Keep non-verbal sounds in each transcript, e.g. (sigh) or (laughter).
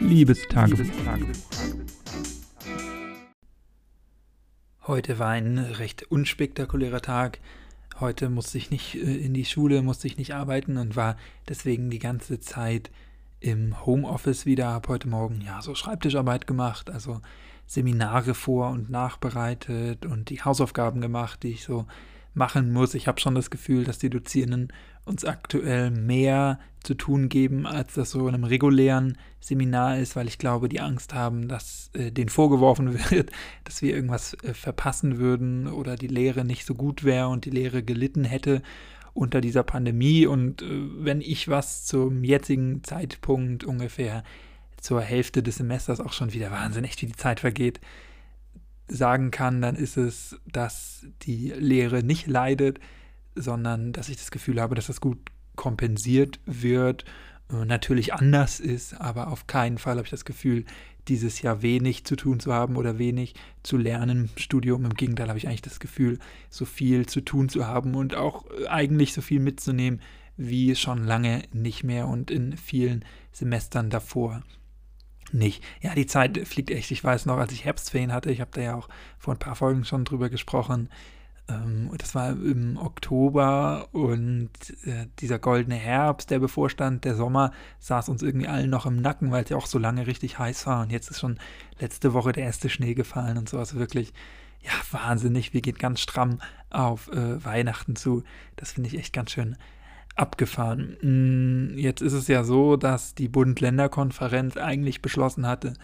Liebestagebuch. Heute war ein recht unspektakulärer Tag. Heute musste ich nicht äh, in die Schule, musste ich nicht arbeiten und war deswegen die ganze Zeit im Homeoffice wieder. Habe heute Morgen ja so Schreibtischarbeit gemacht, also Seminare vor und nachbereitet und die Hausaufgaben gemacht, die ich so machen muss. Ich habe schon das Gefühl, dass die Dozierenden uns aktuell mehr zu tun geben, als das so in einem regulären Seminar ist, weil ich glaube, die Angst haben, dass äh, denen vorgeworfen (laughs) wird, dass wir irgendwas äh, verpassen würden oder die Lehre nicht so gut wäre und die Lehre gelitten hätte unter dieser Pandemie. Und äh, wenn ich was zum jetzigen Zeitpunkt ungefähr zur Hälfte des Semesters auch schon wieder wahnsinnig, wie die Zeit vergeht, sagen kann, dann ist es, dass die Lehre nicht leidet, sondern dass ich das Gefühl habe, dass das gut kompensiert wird, natürlich anders ist, aber auf keinen Fall habe ich das Gefühl, dieses Jahr wenig zu tun zu haben oder wenig zu lernen im Studium. Im Gegenteil habe ich eigentlich das Gefühl, so viel zu tun zu haben und auch äh, eigentlich so viel mitzunehmen wie schon lange nicht mehr und in vielen Semestern davor nicht. Ja, die Zeit fliegt echt. Ich weiß noch, als ich Herbstferien hatte, ich habe da ja auch vor ein paar Folgen schon drüber gesprochen, ähm, das war im Oktober und äh, dieser goldene Herbst, der bevorstand, der Sommer, saß uns irgendwie allen noch im Nacken, weil es ja auch so lange richtig heiß war. Und jetzt ist schon letzte Woche der erste Schnee gefallen und so. Also wirklich, ja, wahnsinnig. Wir gehen ganz stramm auf äh, Weihnachten zu. Das finde ich echt ganz schön abgefahren. Mm, jetzt ist es ja so, dass die Bund-Länder-Konferenz eigentlich beschlossen hatte,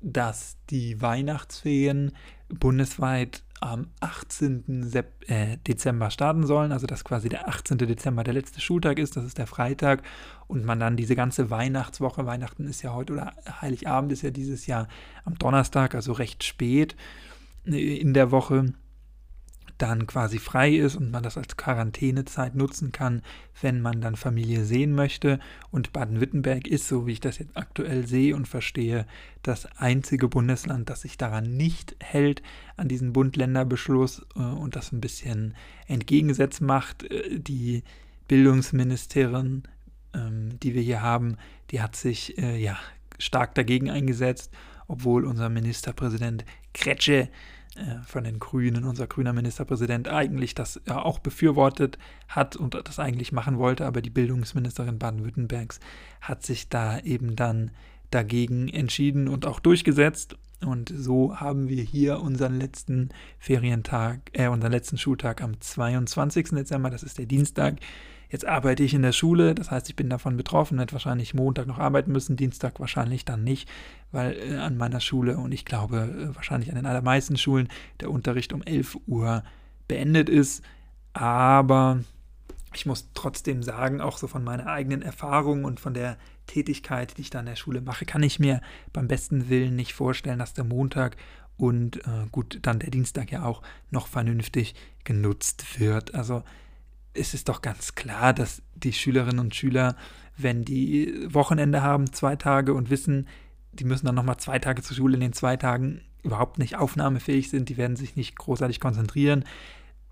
dass die Weihnachtsferien bundesweit am 18. Sep äh, Dezember starten sollen, also dass quasi der 18. Dezember der letzte Schultag ist, das ist der Freitag und man dann diese ganze Weihnachtswoche, Weihnachten ist ja heute oder Heiligabend ist ja dieses Jahr am Donnerstag, also recht spät äh, in der Woche, dann quasi frei ist und man das als Quarantänezeit nutzen kann, wenn man dann Familie sehen möchte. Und Baden-Württemberg ist, so wie ich das jetzt aktuell sehe und verstehe, das einzige Bundesland, das sich daran nicht hält, an diesen Bund-Länder-Beschluss äh, und das ein bisschen entgegengesetzt macht. Äh, die Bildungsministerin, ähm, die wir hier haben, die hat sich äh, ja stark dagegen eingesetzt, obwohl unser Ministerpräsident Kretsche von den Grünen, unser grüner Ministerpräsident, eigentlich das auch befürwortet hat und das eigentlich machen wollte, aber die Bildungsministerin Baden-Württembergs hat sich da eben dann dagegen entschieden und auch durchgesetzt. Und so haben wir hier unseren letzten Ferientag, äh, unseren letzten Schultag am 22. Dezember, das ist der Dienstag. Jetzt arbeite ich in der Schule, das heißt, ich bin davon betroffen, werde wahrscheinlich Montag noch arbeiten müssen, Dienstag wahrscheinlich dann nicht, weil äh, an meiner Schule und ich glaube äh, wahrscheinlich an den allermeisten Schulen der Unterricht um 11 Uhr beendet ist. Aber ich muss trotzdem sagen, auch so von meiner eigenen Erfahrung und von der Tätigkeit, die ich da in der Schule mache, kann ich mir beim besten Willen nicht vorstellen, dass der Montag und äh, gut, dann der Dienstag ja auch noch vernünftig genutzt wird. Also es ist doch ganz klar, dass die Schülerinnen und Schüler, wenn die Wochenende haben, zwei Tage und wissen, die müssen dann nochmal zwei Tage zur Schule in den zwei Tagen überhaupt nicht aufnahmefähig sind, die werden sich nicht großartig konzentrieren,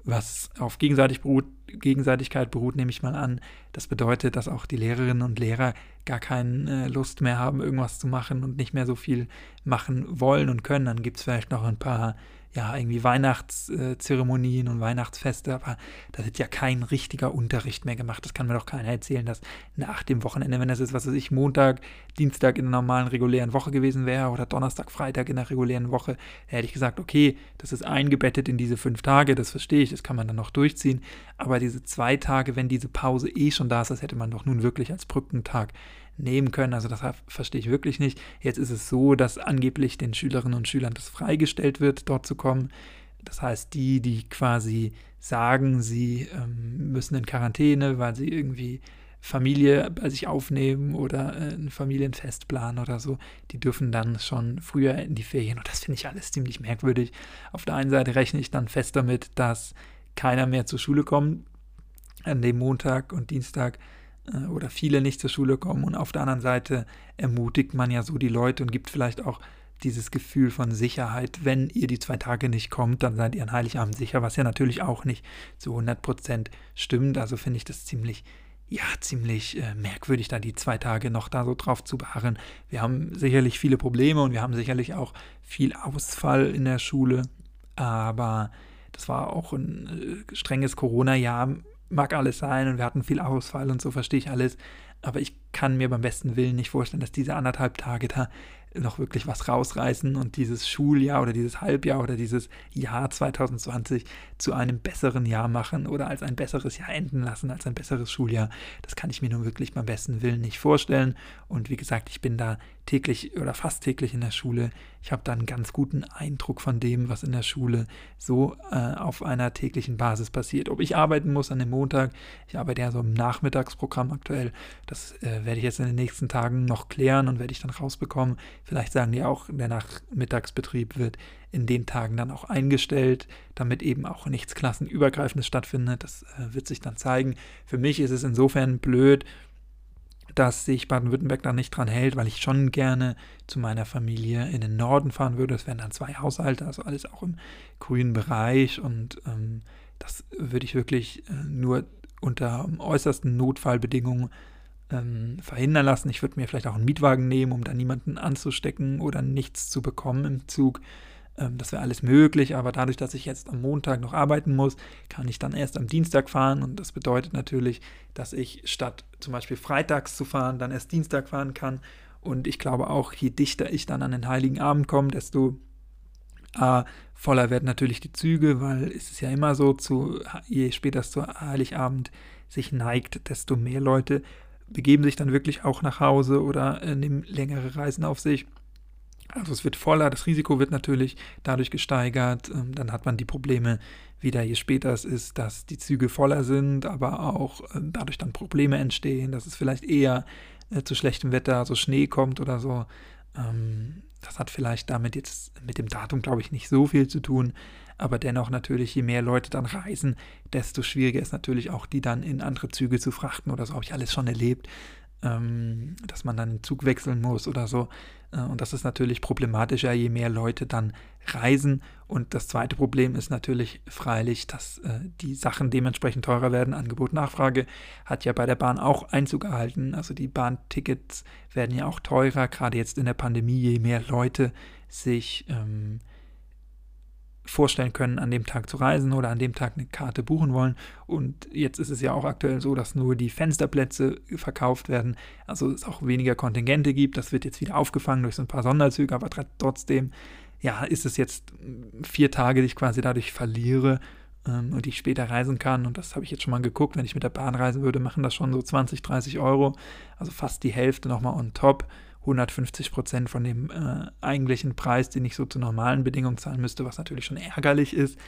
was auf Gegenseitig beruht, Gegenseitigkeit beruht, nehme ich mal an. Das bedeutet, dass auch die Lehrerinnen und Lehrer gar keine äh, Lust mehr haben, irgendwas zu machen und nicht mehr so viel machen wollen und können. Dann gibt es vielleicht noch ein paar ja, irgendwie Weihnachtszeremonien und Weihnachtsfeste, aber da wird ja kein richtiger Unterricht mehr gemacht. Das kann mir doch keiner erzählen, dass nach dem Wochenende, wenn das ist, was weiß ich, Montag, Dienstag in einer normalen regulären Woche gewesen wäre oder Donnerstag, Freitag in der regulären Woche, hätte ich gesagt, okay, das ist eingebettet in diese fünf Tage, das verstehe ich, das kann man dann noch durchziehen. Aber diese zwei Tage, wenn diese Pause eh schon da ist, das hätte man doch nun wirklich als Brückentag nehmen können. Also das verstehe ich wirklich nicht. Jetzt ist es so, dass angeblich den Schülerinnen und Schülern das freigestellt wird, dort zu kommen. Das heißt, die, die quasi sagen, sie ähm, müssen in Quarantäne, weil sie irgendwie Familie bei sich aufnehmen oder äh, ein Familienfest planen oder so, die dürfen dann schon früher in die Ferien. Und das finde ich alles ziemlich merkwürdig. Auf der einen Seite rechne ich dann fest damit, dass keiner mehr zur Schule kommt an dem Montag und Dienstag äh, oder viele nicht zur Schule kommen. Und auf der anderen Seite ermutigt man ja so die Leute und gibt vielleicht auch dieses Gefühl von Sicherheit, wenn ihr die zwei Tage nicht kommt, dann seid ihr an Heiligabend sicher, was ja natürlich auch nicht zu 100% stimmt. Also finde ich das ziemlich, ja, ziemlich äh, merkwürdig, da die zwei Tage noch da so drauf zu beharren. Wir haben sicherlich viele Probleme und wir haben sicherlich auch viel Ausfall in der Schule, aber das war auch ein äh, strenges Corona-Jahr, mag alles sein und wir hatten viel Ausfall und so verstehe ich alles, aber ich kann mir beim besten Willen nicht vorstellen, dass diese anderthalb Tage da noch wirklich was rausreißen und dieses Schuljahr oder dieses Halbjahr oder dieses Jahr 2020 zu einem besseren Jahr machen oder als ein besseres Jahr enden lassen, als ein besseres Schuljahr. Das kann ich mir nun wirklich beim besten Willen nicht vorstellen. Und wie gesagt, ich bin da täglich oder fast täglich in der Schule. Ich habe da einen ganz guten Eindruck von dem, was in der Schule so äh, auf einer täglichen Basis passiert. Ob ich arbeiten muss an dem Montag, ich arbeite ja so im Nachmittagsprogramm aktuell, das äh, werde ich jetzt in den nächsten Tagen noch klären und werde ich dann rausbekommen. Vielleicht sagen die auch, der Nachmittagsbetrieb wird in den Tagen dann auch eingestellt, damit eben auch nichts Klassenübergreifendes stattfindet. Das äh, wird sich dann zeigen. Für mich ist es insofern blöd, dass sich Baden-Württemberg da nicht dran hält, weil ich schon gerne zu meiner Familie in den Norden fahren würde. Es wären dann zwei Haushalte, also alles auch im grünen Bereich und ähm, das würde ich wirklich äh, nur unter äußersten Notfallbedingungen ähm, verhindern lassen. Ich würde mir vielleicht auch einen Mietwagen nehmen, um da niemanden anzustecken oder nichts zu bekommen im Zug. Ähm, das wäre alles möglich, aber dadurch, dass ich jetzt am Montag noch arbeiten muss, kann ich dann erst am Dienstag fahren und das bedeutet natürlich, dass ich statt zum Beispiel freitags zu fahren, dann erst Dienstag fahren kann. Und ich glaube auch, je dichter ich dann an den Heiligen Abend komme, desto äh, voller werden natürlich die Züge, weil es ist ja immer so, zu, je später es zu Heiligabend sich neigt, desto mehr Leute begeben sich dann wirklich auch nach Hause oder äh, nehmen längere Reisen auf sich. Also es wird voller, das Risiko wird natürlich dadurch gesteigert. Ähm, dann hat man die Probleme wieder, je später es ist, dass die Züge voller sind, aber auch äh, dadurch dann Probleme entstehen, dass es vielleicht eher äh, zu schlechtem Wetter, so Schnee kommt oder so. Ähm, das hat vielleicht damit jetzt mit dem Datum, glaube ich, nicht so viel zu tun. Aber dennoch natürlich, je mehr Leute dann reisen, desto schwieriger ist natürlich auch, die dann in andere Züge zu frachten oder so. Habe ich alles schon erlebt, ähm, dass man dann den Zug wechseln muss oder so. Äh, und das ist natürlich problematischer, je mehr Leute dann reisen. Und das zweite Problem ist natürlich freilich, dass äh, die Sachen dementsprechend teurer werden. Angebot, Nachfrage hat ja bei der Bahn auch Einzug erhalten. Also die Bahntickets werden ja auch teurer, gerade jetzt in der Pandemie, je mehr Leute sich ähm, vorstellen können, an dem Tag zu reisen oder an dem Tag eine Karte buchen wollen. Und jetzt ist es ja auch aktuell so, dass nur die Fensterplätze verkauft werden, also es auch weniger Kontingente gibt. Das wird jetzt wieder aufgefangen durch so ein paar Sonderzüge, aber trotzdem, ja, ist es jetzt vier Tage, die ich quasi dadurch verliere ähm, und die ich später reisen kann. Und das habe ich jetzt schon mal geguckt. Wenn ich mit der Bahn reisen würde, machen das schon so 20, 30 Euro, also fast die Hälfte nochmal on top. 150 Prozent von dem äh, eigentlichen Preis, den ich so zu normalen Bedingungen zahlen müsste, was natürlich schon ärgerlich ist.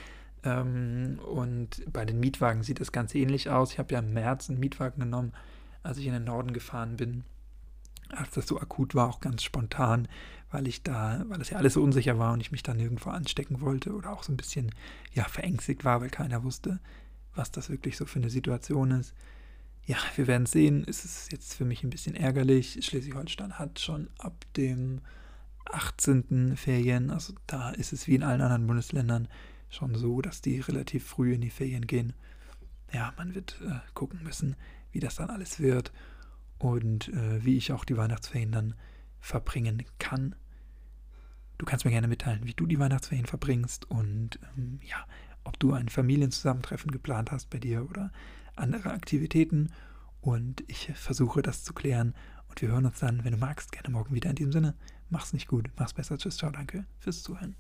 Ähm, und bei den Mietwagen sieht das ganz ähnlich aus. Ich habe ja im März einen Mietwagen genommen, als ich in den Norden gefahren bin. Als das so akut war, auch ganz spontan, weil ich da, weil es ja alles so unsicher war und ich mich da nirgendwo anstecken wollte oder auch so ein bisschen ja verängstigt war, weil keiner wusste, was das wirklich so für eine Situation ist ja, wir werden sehen. Es ist jetzt für mich ein bisschen ärgerlich. Schleswig-Holstein hat schon ab dem 18. Ferien, also da ist es wie in allen anderen Bundesländern schon so, dass die relativ früh in die Ferien gehen. Ja, man wird äh, gucken müssen, wie das dann alles wird und äh, wie ich auch die Weihnachtsferien dann verbringen kann. Du kannst mir gerne mitteilen, wie du die Weihnachtsferien verbringst und ähm, ja, ob du ein Familienzusammentreffen geplant hast bei dir oder andere Aktivitäten und ich versuche das zu klären und wir hören uns dann, wenn du magst, gerne morgen wieder in diesem Sinne. Mach's nicht gut, mach's besser. Tschüss, ciao, danke fürs Zuhören.